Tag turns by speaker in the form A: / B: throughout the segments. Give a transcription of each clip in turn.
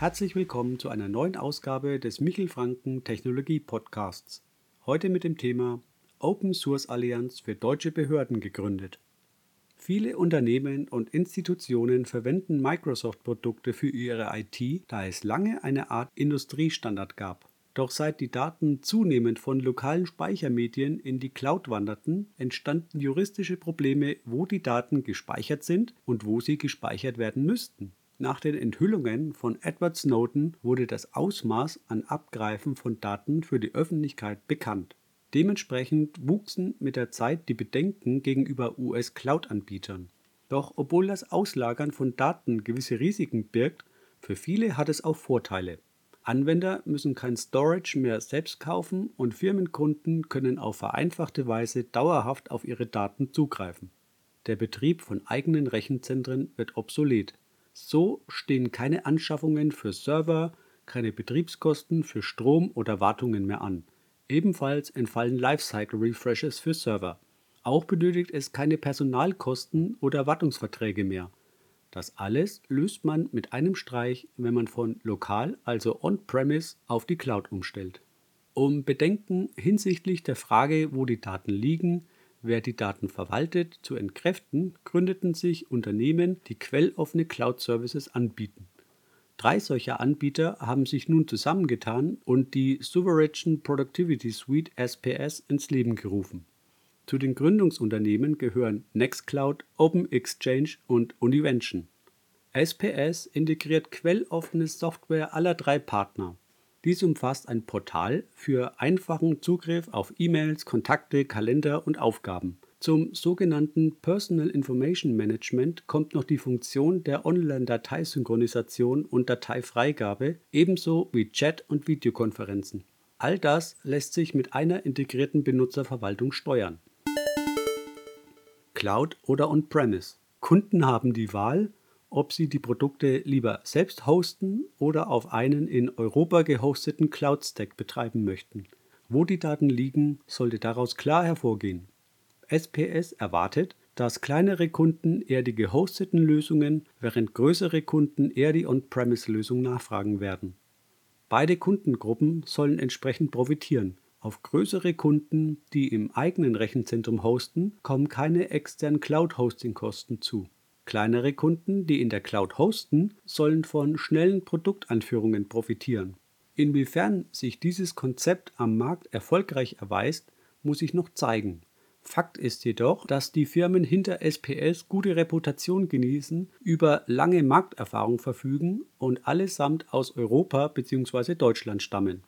A: Herzlich willkommen zu einer neuen Ausgabe des Michel Franken Technologie Podcasts. Heute mit dem Thema Open Source Allianz für deutsche Behörden gegründet. Viele Unternehmen und Institutionen verwenden Microsoft-Produkte für ihre IT, da es lange eine Art Industriestandard gab. Doch seit die Daten zunehmend von lokalen Speichermedien in die Cloud wanderten, entstanden juristische Probleme, wo die Daten gespeichert sind und wo sie gespeichert werden müssten. Nach den Enthüllungen von Edward Snowden wurde das Ausmaß an Abgreifen von Daten für die Öffentlichkeit bekannt. Dementsprechend wuchsen mit der Zeit die Bedenken gegenüber US-Cloud-Anbietern. Doch obwohl das Auslagern von Daten gewisse Risiken birgt, für viele hat es auch Vorteile. Anwender müssen kein Storage mehr selbst kaufen und Firmenkunden können auf vereinfachte Weise dauerhaft auf ihre Daten zugreifen. Der Betrieb von eigenen Rechenzentren wird obsolet. So stehen keine Anschaffungen für Server, keine Betriebskosten für Strom oder Wartungen mehr an. Ebenfalls entfallen Lifecycle Refreshes für Server. Auch benötigt es keine Personalkosten oder Wartungsverträge mehr. Das alles löst man mit einem Streich, wenn man von lokal, also on-premise, auf die Cloud umstellt. Um Bedenken hinsichtlich der Frage, wo die Daten liegen, wer die Daten verwaltet, zu entkräften, gründeten sich Unternehmen, die quelloffene Cloud-Services anbieten. Drei solcher Anbieter haben sich nun zusammengetan und die Sovereign Productivity Suite SPS ins Leben gerufen. Zu den Gründungsunternehmen gehören Nextcloud, OpenExchange und Univention. SPS integriert quelloffene Software aller drei Partner. Dies umfasst ein Portal für einfachen Zugriff auf E-Mails, Kontakte, Kalender und Aufgaben. Zum sogenannten Personal Information Management kommt noch die Funktion der Online-Dateisynchronisation und Dateifreigabe, ebenso wie Chat- und Videokonferenzen. All das lässt sich mit einer integrierten Benutzerverwaltung steuern. Cloud oder On-Premise. Kunden haben die Wahl, ob sie die Produkte lieber selbst hosten oder auf einen in Europa gehosteten Cloud-Stack betreiben möchten. Wo die Daten liegen, sollte daraus klar hervorgehen. SPS erwartet, dass kleinere Kunden eher die gehosteten Lösungen, während größere Kunden eher die On-Premise-Lösung nachfragen werden. Beide Kundengruppen sollen entsprechend profitieren auf größere Kunden, die im eigenen Rechenzentrum hosten, kommen keine externen Cloud-Hosting-Kosten zu. Kleinere Kunden, die in der Cloud hosten, sollen von schnellen Produktanführungen profitieren. Inwiefern sich dieses Konzept am Markt erfolgreich erweist, muss sich noch zeigen. Fakt ist jedoch, dass die Firmen hinter SPS gute Reputation genießen, über lange Markterfahrung verfügen und allesamt aus Europa bzw. Deutschland stammen.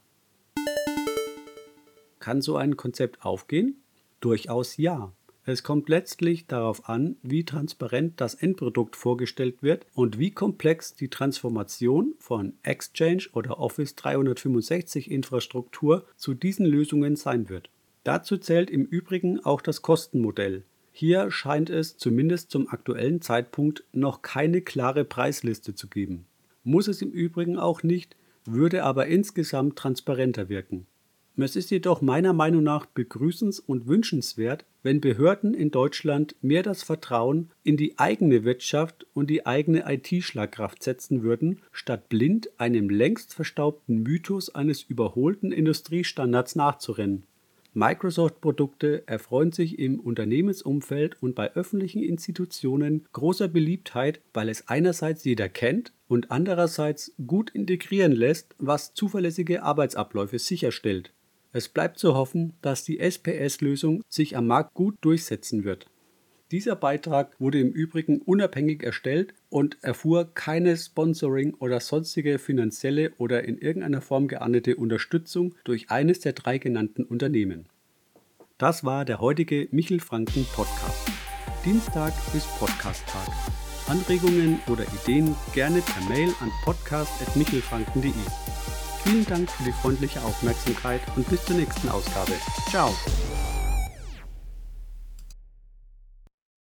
A: Kann so ein Konzept aufgehen? Durchaus ja. Es kommt letztlich darauf an, wie transparent das Endprodukt vorgestellt wird und wie komplex die Transformation von Exchange oder Office 365 Infrastruktur zu diesen Lösungen sein wird. Dazu zählt im Übrigen auch das Kostenmodell. Hier scheint es zumindest zum aktuellen Zeitpunkt noch keine klare Preisliste zu geben. Muss es im Übrigen auch nicht, würde aber insgesamt transparenter wirken. Es ist jedoch meiner Meinung nach begrüßens- und wünschenswert, wenn Behörden in Deutschland mehr das Vertrauen in die eigene Wirtschaft und die eigene IT-Schlagkraft setzen würden, statt blind einem längst verstaubten Mythos eines überholten Industriestandards nachzurennen. Microsoft-Produkte erfreuen sich im Unternehmensumfeld und bei öffentlichen Institutionen großer Beliebtheit, weil es einerseits jeder kennt und andererseits gut integrieren lässt, was zuverlässige Arbeitsabläufe sicherstellt. Es bleibt zu hoffen, dass die SPS-Lösung sich am Markt gut durchsetzen wird. Dieser Beitrag wurde im Übrigen unabhängig erstellt und erfuhr keine Sponsoring oder sonstige finanzielle oder in irgendeiner Form geahndete Unterstützung durch eines der drei genannten Unternehmen. Das war der heutige Michel Franken Podcast. Dienstag ist Podcast-Tag. Anregungen oder Ideen gerne per Mail an podcast.michelfranken.de. Vielen Dank für die freundliche Aufmerksamkeit und bis zur nächsten Ausgabe. Ciao!